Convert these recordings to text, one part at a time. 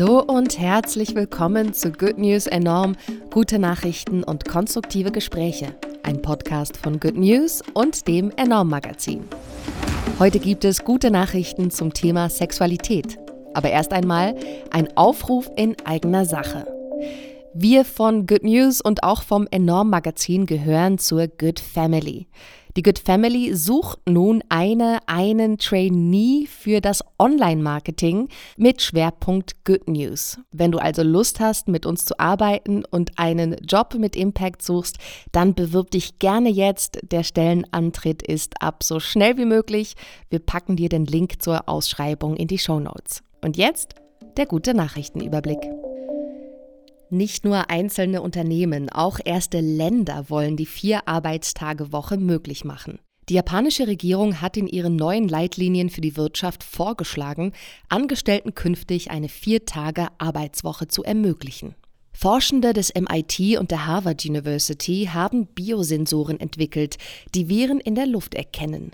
Hallo und herzlich willkommen zu Good News Enorm, gute Nachrichten und konstruktive Gespräche. Ein Podcast von Good News und dem Enorm Magazin. Heute gibt es gute Nachrichten zum Thema Sexualität. Aber erst einmal ein Aufruf in eigener Sache. Wir von Good News und auch vom Enorm Magazin gehören zur Good Family. Die Good Family sucht nun eine, einen Trainee für das Online-Marketing mit Schwerpunkt Good News. Wenn du also Lust hast, mit uns zu arbeiten und einen Job mit Impact suchst, dann bewirb dich gerne jetzt. Der Stellenantritt ist ab so schnell wie möglich. Wir packen dir den Link zur Ausschreibung in die Show Notes. Und jetzt der gute Nachrichtenüberblick. Nicht nur einzelne Unternehmen, auch erste Länder wollen die Vier-Arbeitstage-Woche möglich machen. Die japanische Regierung hat in ihren neuen Leitlinien für die Wirtschaft vorgeschlagen, Angestellten künftig eine Vier-Tage-Arbeitswoche zu ermöglichen. Forschende des MIT und der Harvard University haben Biosensoren entwickelt, die Viren in der Luft erkennen.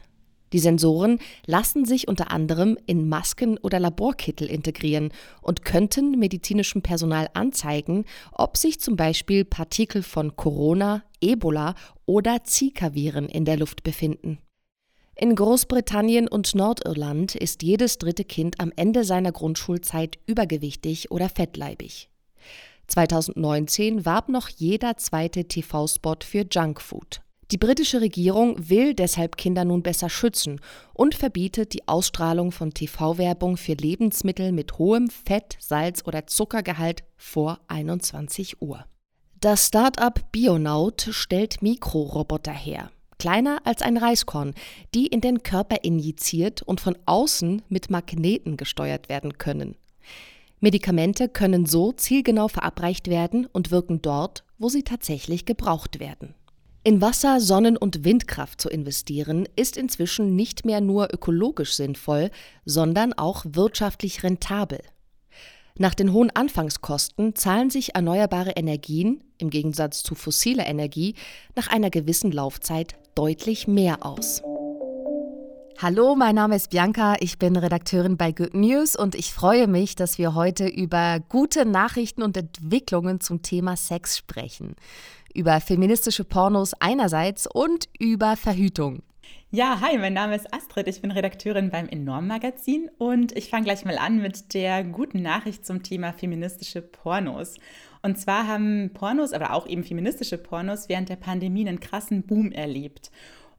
Die Sensoren lassen sich unter anderem in Masken oder Laborkittel integrieren und könnten medizinischem Personal anzeigen, ob sich zum Beispiel Partikel von Corona, Ebola oder Zika-Viren in der Luft befinden. In Großbritannien und Nordirland ist jedes dritte Kind am Ende seiner Grundschulzeit übergewichtig oder fettleibig. 2019 warb noch jeder zweite TV-Spot für Junkfood. Die britische Regierung will deshalb Kinder nun besser schützen und verbietet die Ausstrahlung von TV-Werbung für Lebensmittel mit hohem Fett, Salz oder Zuckergehalt vor 21 Uhr. Das Start-up Bionaut stellt Mikroroboter her, kleiner als ein Reiskorn, die in den Körper injiziert und von außen mit Magneten gesteuert werden können. Medikamente können so zielgenau verabreicht werden und wirken dort, wo sie tatsächlich gebraucht werden. In Wasser-, Sonnen- und Windkraft zu investieren, ist inzwischen nicht mehr nur ökologisch sinnvoll, sondern auch wirtschaftlich rentabel. Nach den hohen Anfangskosten zahlen sich erneuerbare Energien, im Gegensatz zu fossiler Energie, nach einer gewissen Laufzeit deutlich mehr aus. Hallo, mein Name ist Bianca, ich bin Redakteurin bei Good News und ich freue mich, dass wir heute über gute Nachrichten und Entwicklungen zum Thema Sex sprechen über feministische Pornos einerseits und über Verhütung. Ja, hi, mein Name ist Astrid, ich bin Redakteurin beim Enorm Magazin und ich fange gleich mal an mit der guten Nachricht zum Thema feministische Pornos. Und zwar haben Pornos, aber auch eben feministische Pornos während der Pandemie einen krassen Boom erlebt.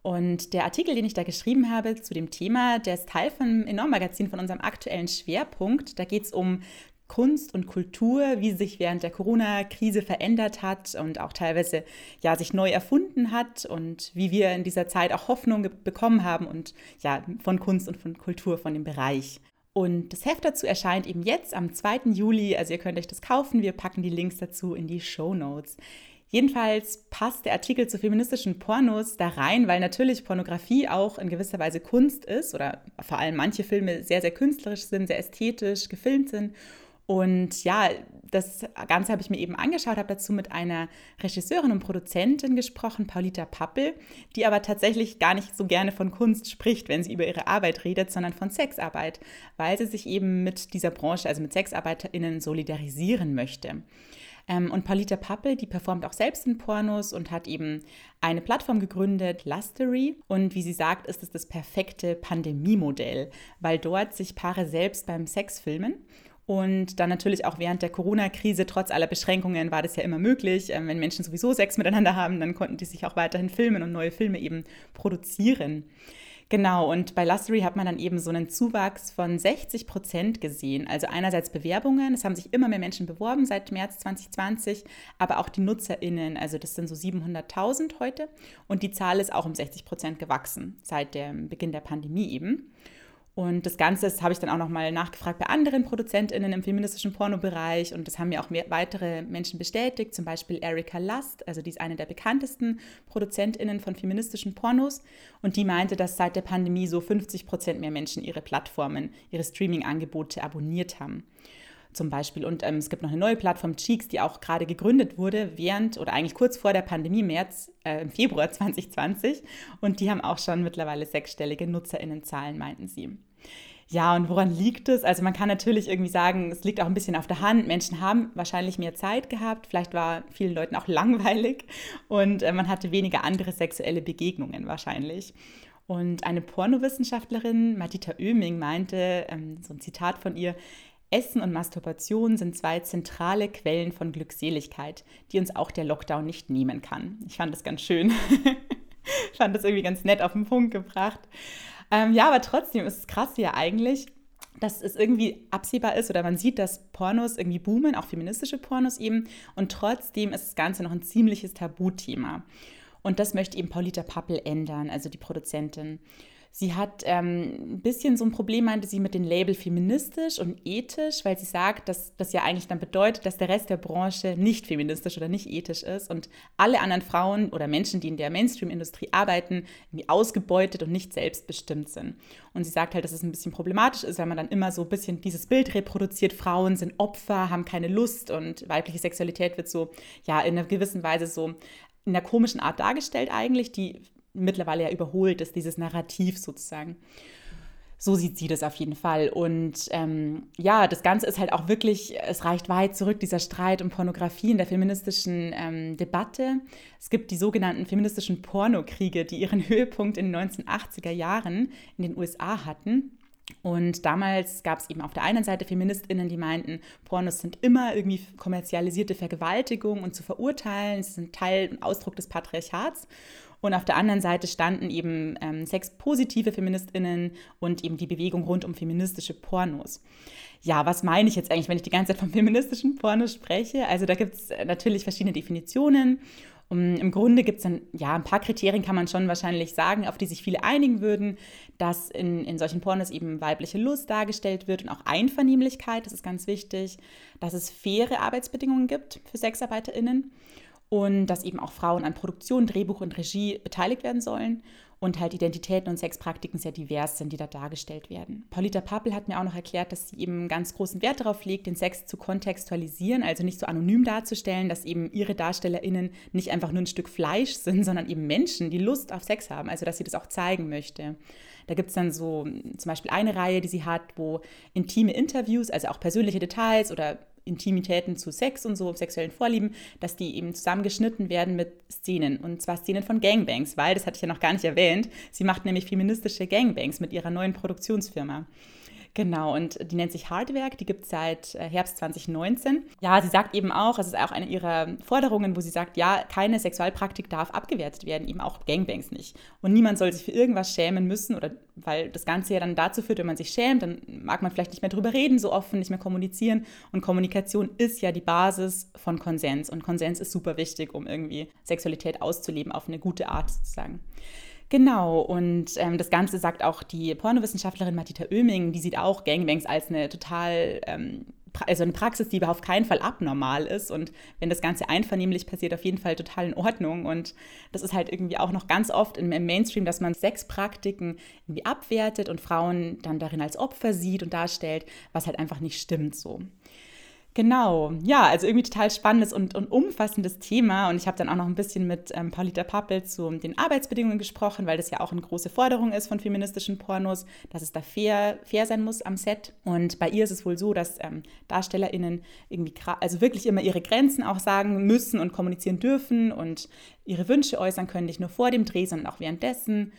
Und der Artikel, den ich da geschrieben habe zu dem Thema, der ist Teil vom Enorm Magazin, von unserem aktuellen Schwerpunkt. Da geht es um Kunst und Kultur, wie sie sich während der Corona-Krise verändert hat und auch teilweise ja sich neu erfunden hat und wie wir in dieser Zeit auch Hoffnung bekommen haben und ja von Kunst und von Kultur, von dem Bereich. Und das Heft dazu erscheint eben jetzt am 2. Juli, also ihr könnt euch das kaufen, wir packen die Links dazu in die Show Notes. Jedenfalls passt der Artikel zu feministischen Pornos da rein, weil natürlich Pornografie auch in gewisser Weise Kunst ist oder vor allem manche Filme sehr, sehr künstlerisch sind, sehr ästhetisch gefilmt sind und ja, das Ganze habe ich mir eben angeschaut, habe dazu mit einer Regisseurin und Produzentin gesprochen, Paulita Pappel, die aber tatsächlich gar nicht so gerne von Kunst spricht, wenn sie über ihre Arbeit redet, sondern von Sexarbeit, weil sie sich eben mit dieser Branche, also mit SexarbeiterInnen, solidarisieren möchte. Ähm, und Paulita Pappel, die performt auch selbst in Pornos und hat eben eine Plattform gegründet, Lustery. Und wie sie sagt, ist es das perfekte Pandemiemodell, weil dort sich Paare selbst beim Sex filmen und dann natürlich auch während der Corona-Krise, trotz aller Beschränkungen, war das ja immer möglich. Ähm, wenn Menschen sowieso Sex miteinander haben, dann konnten die sich auch weiterhin filmen und neue Filme eben produzieren. Genau, und bei Lustery hat man dann eben so einen Zuwachs von 60 Prozent gesehen. Also einerseits Bewerbungen, es haben sich immer mehr Menschen beworben seit März 2020, aber auch die NutzerInnen, also das sind so 700.000 heute. Und die Zahl ist auch um 60 Prozent gewachsen seit dem Beginn der Pandemie eben. Und das Ganze habe ich dann auch nochmal nachgefragt bei anderen ProduzentInnen im feministischen Pornobereich und das haben mir auch mehr, weitere Menschen bestätigt, zum Beispiel Erika Last, also die ist eine der bekanntesten ProduzentInnen von feministischen Pornos und die meinte, dass seit der Pandemie so 50 Prozent mehr Menschen ihre Plattformen, ihre Streaming-Angebote abonniert haben zum Beispiel. Und ähm, es gibt noch eine neue Plattform, Cheeks, die auch gerade gegründet wurde, während oder eigentlich kurz vor der Pandemie, März, äh, im Februar 2020. Und die haben auch schon mittlerweile sechsstellige NutzerInnenzahlen, meinten sie. Ja, und woran liegt es? Also man kann natürlich irgendwie sagen, es liegt auch ein bisschen auf der Hand. Menschen haben wahrscheinlich mehr Zeit gehabt. Vielleicht war vielen Leuten auch langweilig und äh, man hatte weniger andere sexuelle Begegnungen wahrscheinlich. Und eine Pornowissenschaftlerin, Madita Oeming, meinte, ähm, so ein Zitat von ihr, Essen und Masturbation sind zwei zentrale Quellen von Glückseligkeit, die uns auch der Lockdown nicht nehmen kann. Ich fand das ganz schön. ich fand das irgendwie ganz nett auf den Punkt gebracht. Ähm, ja, aber trotzdem ist es krass ja eigentlich, dass es irgendwie absehbar ist oder man sieht, dass Pornos irgendwie boomen, auch feministische Pornos eben. Und trotzdem ist das Ganze noch ein ziemliches Tabuthema. Und das möchte eben Paulita Pappel ändern, also die Produzentin. Sie hat ähm, ein bisschen so ein Problem, meinte sie, mit dem Label feministisch und ethisch, weil sie sagt, dass das ja eigentlich dann bedeutet, dass der Rest der Branche nicht feministisch oder nicht ethisch ist und alle anderen Frauen oder Menschen, die in der Mainstream-Industrie arbeiten, irgendwie ausgebeutet und nicht selbstbestimmt sind. Und sie sagt halt, dass es ein bisschen problematisch ist, weil man dann immer so ein bisschen dieses Bild reproduziert, Frauen sind Opfer, haben keine Lust und weibliche Sexualität wird so, ja, in einer gewissen Weise so in einer komischen Art dargestellt eigentlich, die mittlerweile ja überholt ist, dieses Narrativ sozusagen. So sieht sie das auf jeden Fall. Und ähm, ja, das Ganze ist halt auch wirklich, es reicht weit zurück, dieser Streit um Pornografie in der feministischen ähm, Debatte. Es gibt die sogenannten feministischen Pornokriege, die ihren Höhepunkt in den 1980er Jahren in den USA hatten. Und damals gab es eben auf der einen Seite Feministinnen, die meinten, Pornos sind immer irgendwie kommerzialisierte Vergewaltigung und zu verurteilen, sie sind Teil und Ausdruck des Patriarchats. Und auf der anderen Seite standen eben ähm, sexpositive Feministinnen und eben die Bewegung rund um feministische Pornos. Ja, was meine ich jetzt eigentlich, wenn ich die ganze Zeit vom feministischen Porno spreche? Also da gibt es natürlich verschiedene Definitionen. Und Im Grunde gibt es dann, ja, ein paar Kriterien kann man schon wahrscheinlich sagen, auf die sich viele einigen würden, dass in, in solchen Pornos eben weibliche Lust dargestellt wird und auch Einvernehmlichkeit, das ist ganz wichtig, dass es faire Arbeitsbedingungen gibt für SexarbeiterInnen und dass eben auch Frauen an Produktion, Drehbuch und Regie beteiligt werden sollen und halt Identitäten und Sexpraktiken sehr divers sind, die da dargestellt werden. Paulita Pappel hat mir auch noch erklärt, dass sie eben ganz großen Wert darauf legt, den Sex zu kontextualisieren, also nicht so anonym darzustellen, dass eben ihre DarstellerInnen nicht einfach nur ein Stück Fleisch sind, sondern eben Menschen, die Lust auf Sex haben, also dass sie das auch zeigen möchte. Da gibt es dann so zum Beispiel eine Reihe, die sie hat, wo intime Interviews, also auch persönliche Details oder Intimitäten zu Sex und so, sexuellen Vorlieben, dass die eben zusammengeschnitten werden mit Szenen. Und zwar Szenen von Gangbangs, weil, das hatte ich ja noch gar nicht erwähnt, sie macht nämlich feministische Gangbangs mit ihrer neuen Produktionsfirma. Genau, und die nennt sich Hardwerk, die gibt es seit äh, Herbst 2019. Ja, sie sagt eben auch, es ist auch eine ihrer Forderungen, wo sie sagt, ja, keine Sexualpraktik darf abgewertet werden, eben auch Gangbangs nicht. Und niemand soll sich für irgendwas schämen müssen, oder weil das Ganze ja dann dazu führt, wenn man sich schämt, dann mag man vielleicht nicht mehr drüber reden, so offen, nicht mehr kommunizieren. Und Kommunikation ist ja die Basis von Konsens. Und Konsens ist super wichtig, um irgendwie Sexualität auszuleben auf eine gute Art sozusagen. Genau, und ähm, das Ganze sagt auch die Pornowissenschaftlerin Matita Oeming, die sieht auch Gangbangs als eine total, ähm, also eine Praxis, die überhaupt keinen Fall abnormal ist. Und wenn das Ganze einvernehmlich passiert, auf jeden Fall total in Ordnung. Und das ist halt irgendwie auch noch ganz oft im, im Mainstream, dass man Sexpraktiken irgendwie abwertet und Frauen dann darin als Opfer sieht und darstellt, was halt einfach nicht stimmt so. Genau, ja, also irgendwie total spannendes und, und umfassendes Thema. Und ich habe dann auch noch ein bisschen mit ähm, Paulita Pappel zu den Arbeitsbedingungen gesprochen, weil das ja auch eine große Forderung ist von feministischen Pornos, dass es da fair, fair sein muss am Set. Und bei ihr ist es wohl so, dass ähm, DarstellerInnen irgendwie, also wirklich immer ihre Grenzen auch sagen müssen und kommunizieren dürfen und ihre Wünsche äußern können, nicht nur vor dem Dreh, sondern auch währenddessen.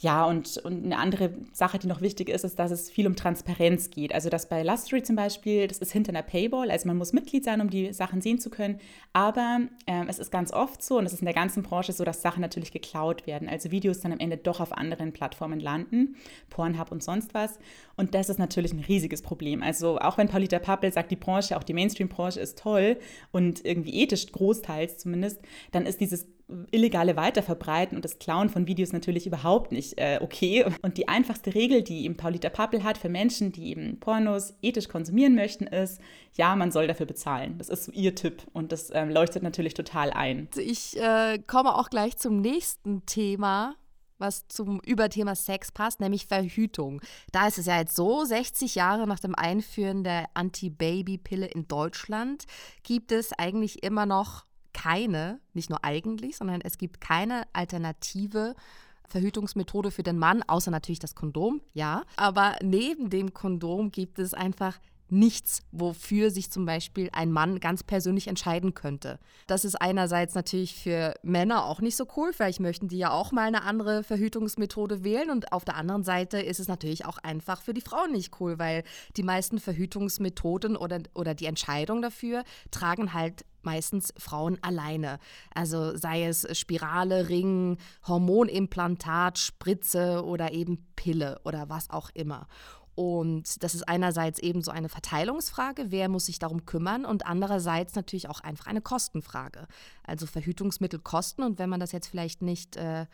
Ja, und, und eine andere Sache, die noch wichtig ist, ist, dass es viel um Transparenz geht. Also, dass bei Lustry zum Beispiel, das ist hinter einer Paywall, also man muss Mitglied sein, um die Sachen sehen zu können. Aber äh, es ist ganz oft so, und es ist in der ganzen Branche so, dass Sachen natürlich geklaut werden. Also Videos dann am Ende doch auf anderen Plattformen landen, Pornhub und sonst was. Und das ist natürlich ein riesiges Problem. Also, auch wenn Paulita Pappel sagt, die Branche, auch die Mainstream-Branche ist toll und irgendwie ethisch großteils zumindest, dann ist dieses illegale Weiterverbreiten und das Klauen von Videos natürlich überhaupt nicht äh, okay. Und die einfachste Regel, die eben Paulita Pappel hat für Menschen, die eben Pornos ethisch konsumieren möchten, ist, ja, man soll dafür bezahlen. Das ist so ihr Tipp und das ähm, leuchtet natürlich total ein. Ich äh, komme auch gleich zum nächsten Thema was zum Überthema Sex passt, nämlich Verhütung. Da ist es ja jetzt so, 60 Jahre nach dem Einführen der Anti-Baby-Pille in Deutschland gibt es eigentlich immer noch keine, nicht nur eigentlich, sondern es gibt keine Alternative Verhütungsmethode für den Mann, außer natürlich das Kondom, ja. Aber neben dem Kondom gibt es einfach nichts, wofür sich zum Beispiel ein Mann ganz persönlich entscheiden könnte. Das ist einerseits natürlich für Männer auch nicht so cool, vielleicht möchten die ja auch mal eine andere Verhütungsmethode wählen und auf der anderen Seite ist es natürlich auch einfach für die Frauen nicht cool, weil die meisten Verhütungsmethoden oder, oder die Entscheidung dafür tragen halt meistens Frauen alleine. Also sei es Spirale, Ring, Hormonimplantat, Spritze oder eben Pille oder was auch immer. Und das ist einerseits eben so eine Verteilungsfrage, wer muss sich darum kümmern, und andererseits natürlich auch einfach eine Kostenfrage. Also Verhütungsmittel kosten und wenn man das jetzt vielleicht nicht äh,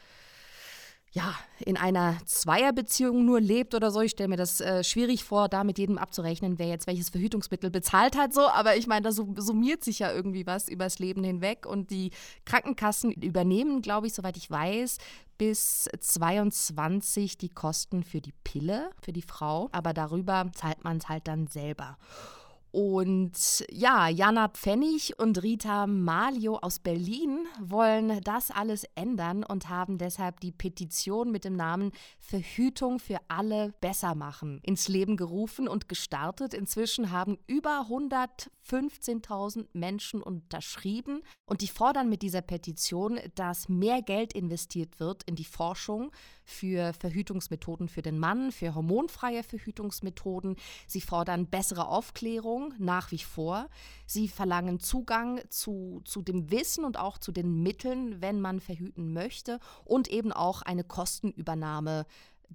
ja, in einer Zweierbeziehung nur lebt oder so. Ich stelle mir das äh, schwierig vor, da mit jedem abzurechnen, wer jetzt welches Verhütungsmittel bezahlt hat, so. Aber ich meine, da summiert sich ja irgendwie was übers Leben hinweg und die Krankenkassen übernehmen, glaube ich, soweit ich weiß, bis 22 die Kosten für die Pille, für die Frau. Aber darüber zahlt man es halt dann selber. Und ja, Jana Pfennig und Rita Malio aus Berlin wollen das alles ändern und haben deshalb die Petition mit dem Namen Verhütung für alle besser machen ins Leben gerufen und gestartet. Inzwischen haben über 115.000 Menschen unterschrieben und die fordern mit dieser Petition, dass mehr Geld investiert wird in die Forschung für Verhütungsmethoden für den Mann, für hormonfreie Verhütungsmethoden. Sie fordern bessere Aufklärung nach wie vor. Sie verlangen Zugang zu, zu dem Wissen und auch zu den Mitteln, wenn man verhüten möchte und eben auch eine Kostenübernahme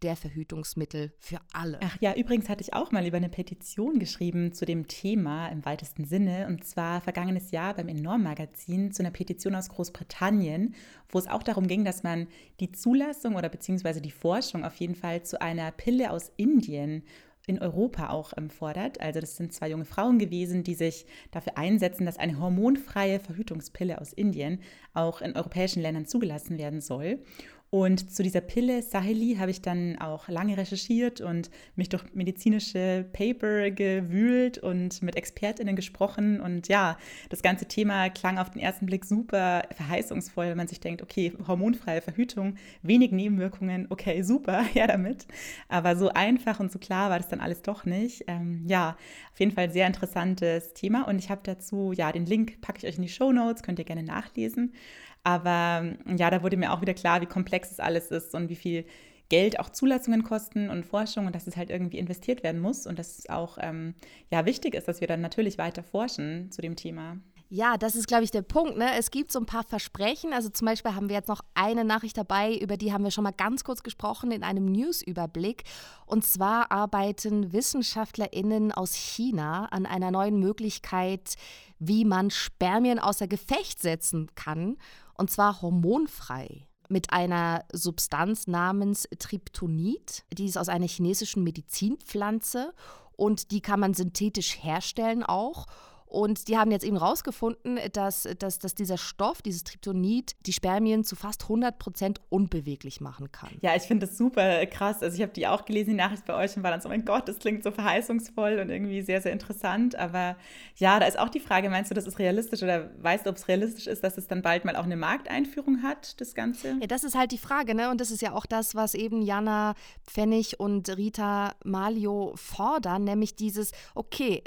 der Verhütungsmittel für alle. Ach ja, übrigens hatte ich auch mal über eine Petition geschrieben zu dem Thema im weitesten Sinne. Und zwar vergangenes Jahr beim Enorm-Magazin zu einer Petition aus Großbritannien, wo es auch darum ging, dass man die Zulassung oder beziehungsweise die Forschung auf jeden Fall zu einer Pille aus Indien in Europa auch fordert. Also das sind zwei junge Frauen gewesen, die sich dafür einsetzen, dass eine hormonfreie Verhütungspille aus Indien auch in europäischen Ländern zugelassen werden soll. Und zu dieser Pille Saheli habe ich dann auch lange recherchiert und mich durch medizinische Paper gewühlt und mit ExpertInnen gesprochen. Und ja, das ganze Thema klang auf den ersten Blick super verheißungsvoll, wenn man sich denkt, okay, hormonfreie Verhütung, wenig Nebenwirkungen, okay, super, ja damit. Aber so einfach und so klar war das dann alles doch nicht. Ähm, ja, auf jeden Fall sehr interessantes Thema. Und ich habe dazu, ja, den Link packe ich euch in die Show Notes, könnt ihr gerne nachlesen. Aber ja, da wurde mir auch wieder klar, wie komplex es alles ist und wie viel Geld auch Zulassungen kosten und Forschung und dass es halt irgendwie investiert werden muss und dass es auch ähm, ja, wichtig ist, dass wir dann natürlich weiter forschen zu dem Thema. Ja, das ist, glaube ich, der Punkt. Ne? Es gibt so ein paar Versprechen. Also zum Beispiel haben wir jetzt noch eine Nachricht dabei, über die haben wir schon mal ganz kurz gesprochen in einem News-Überblick. Und zwar arbeiten WissenschaftlerInnen aus China an einer neuen Möglichkeit, wie man Spermien außer Gefecht setzen kann und zwar hormonfrei mit einer Substanz namens Tryptonit. Die ist aus einer chinesischen Medizinpflanze und die kann man synthetisch herstellen auch. Und die haben jetzt eben rausgefunden, dass, dass, dass dieser Stoff, dieses Tryptonit, die Spermien zu fast 100 Prozent unbeweglich machen kann. Ja, ich finde das super krass. Also ich habe die auch gelesen, die Nachricht bei euch und war dann so, mein Gott, das klingt so verheißungsvoll und irgendwie sehr, sehr interessant. Aber ja, da ist auch die Frage, meinst du, das ist realistisch oder weißt du, ob es realistisch ist, dass es dann bald mal auch eine Markteinführung hat, das Ganze? Ja, das ist halt die Frage, ne? Und das ist ja auch das, was eben Jana Pfennig und Rita Malio fordern, nämlich dieses, okay,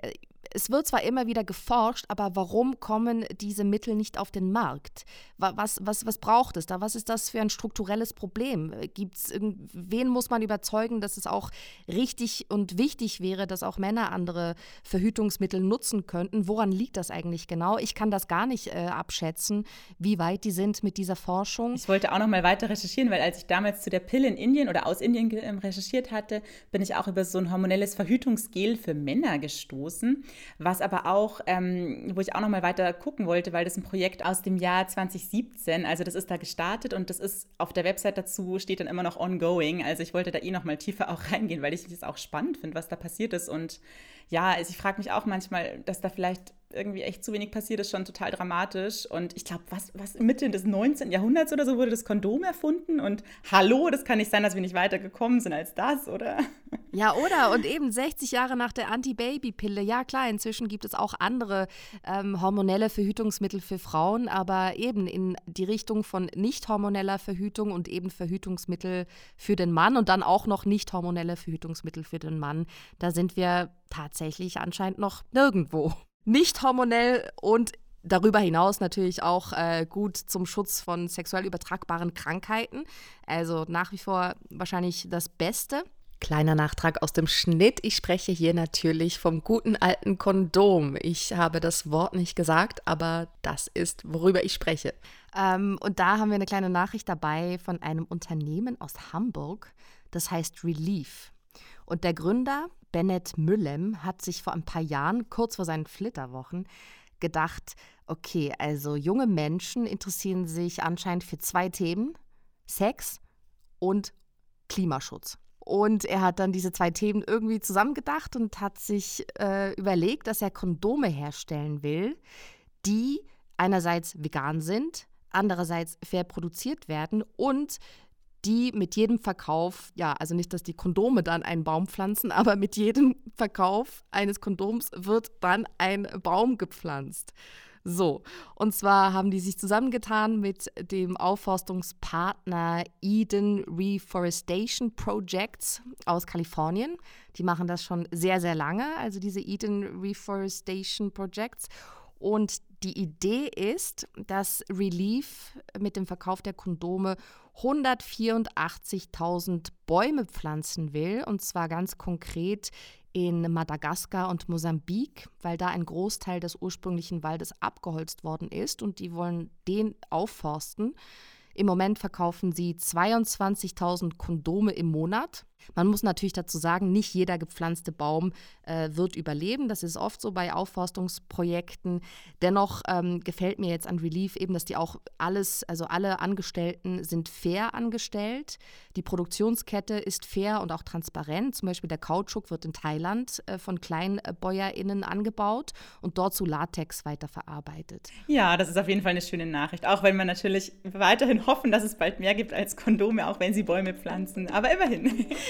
es wird zwar immer wieder geforscht, aber warum kommen diese Mittel nicht auf den Markt? Was, was, was braucht es da? Was ist das für ein strukturelles Problem? Gibt's wen muss man überzeugen, dass es auch richtig und wichtig wäre, dass auch Männer andere Verhütungsmittel nutzen könnten? Woran liegt das eigentlich genau? Ich kann das gar nicht äh, abschätzen, wie weit die sind mit dieser Forschung. Ich wollte auch noch mal weiter recherchieren, weil als ich damals zu der Pille in Indien oder aus Indien ähm, recherchiert hatte, bin ich auch über so ein hormonelles Verhütungsgel für Männer gestoßen was aber auch, ähm, wo ich auch noch mal weiter gucken wollte, weil das ein Projekt aus dem Jahr 2017, also das ist da gestartet und das ist auf der Website dazu steht dann immer noch ongoing. Also ich wollte da eh noch mal tiefer auch reingehen, weil ich das auch spannend finde, was da passiert ist und ja, also ich frage mich auch manchmal, dass da vielleicht irgendwie echt zu wenig passiert ist, schon total dramatisch. Und ich glaube, was, was Mitte des 19. Jahrhunderts oder so wurde das Kondom erfunden. Und hallo, das kann nicht sein, dass wir nicht weiter gekommen sind als das, oder? Ja, oder? Und eben 60 Jahre nach der Anti-Baby-Pille. Ja, klar, inzwischen gibt es auch andere ähm, hormonelle Verhütungsmittel für Frauen, aber eben in die Richtung von nicht hormoneller Verhütung und eben Verhütungsmittel für den Mann und dann auch noch nicht hormonelle Verhütungsmittel für den Mann. Da sind wir tatsächlich anscheinend noch nirgendwo. Nicht hormonell und Darüber hinaus natürlich auch äh, gut zum Schutz von sexuell übertragbaren Krankheiten. Also nach wie vor wahrscheinlich das Beste. Kleiner Nachtrag aus dem Schnitt. Ich spreche hier natürlich vom guten alten Kondom. Ich habe das Wort nicht gesagt, aber das ist, worüber ich spreche. Ähm, und da haben wir eine kleine Nachricht dabei von einem Unternehmen aus Hamburg. Das heißt Relief. Und der Gründer, Bennett Müllem, hat sich vor ein paar Jahren, kurz vor seinen Flitterwochen, gedacht, okay, also junge Menschen interessieren sich anscheinend für zwei Themen, Sex und Klimaschutz. Und er hat dann diese zwei Themen irgendwie zusammengedacht und hat sich äh, überlegt, dass er Kondome herstellen will, die einerseits vegan sind, andererseits fair produziert werden und die mit jedem Verkauf, ja, also nicht, dass die Kondome dann einen Baum pflanzen, aber mit jedem Verkauf eines Kondoms wird dann ein Baum gepflanzt. So, und zwar haben die sich zusammengetan mit dem Aufforstungspartner Eden Reforestation Projects aus Kalifornien. Die machen das schon sehr, sehr lange, also diese Eden Reforestation Projects. Und die Idee ist, dass Relief mit dem Verkauf der Kondome 184.000 Bäume pflanzen will, und zwar ganz konkret in Madagaskar und Mosambik, weil da ein Großteil des ursprünglichen Waldes abgeholzt worden ist und die wollen den aufforsten. Im Moment verkaufen sie 22.000 Kondome im Monat man muss natürlich dazu sagen, nicht jeder gepflanzte Baum äh, wird überleben. Das ist oft so bei Aufforstungsprojekten. Dennoch ähm, gefällt mir jetzt an Relief eben, dass die auch alles, also alle Angestellten sind fair angestellt. Die Produktionskette ist fair und auch transparent. Zum Beispiel der Kautschuk wird in Thailand äh, von KleinbäuerInnen angebaut und dort zu Latex weiterverarbeitet. Ja, das ist auf jeden Fall eine schöne Nachricht. Auch wenn man natürlich weiterhin hoffen, dass es bald mehr gibt als Kondome, auch wenn sie Bäume pflanzen. Aber immerhin.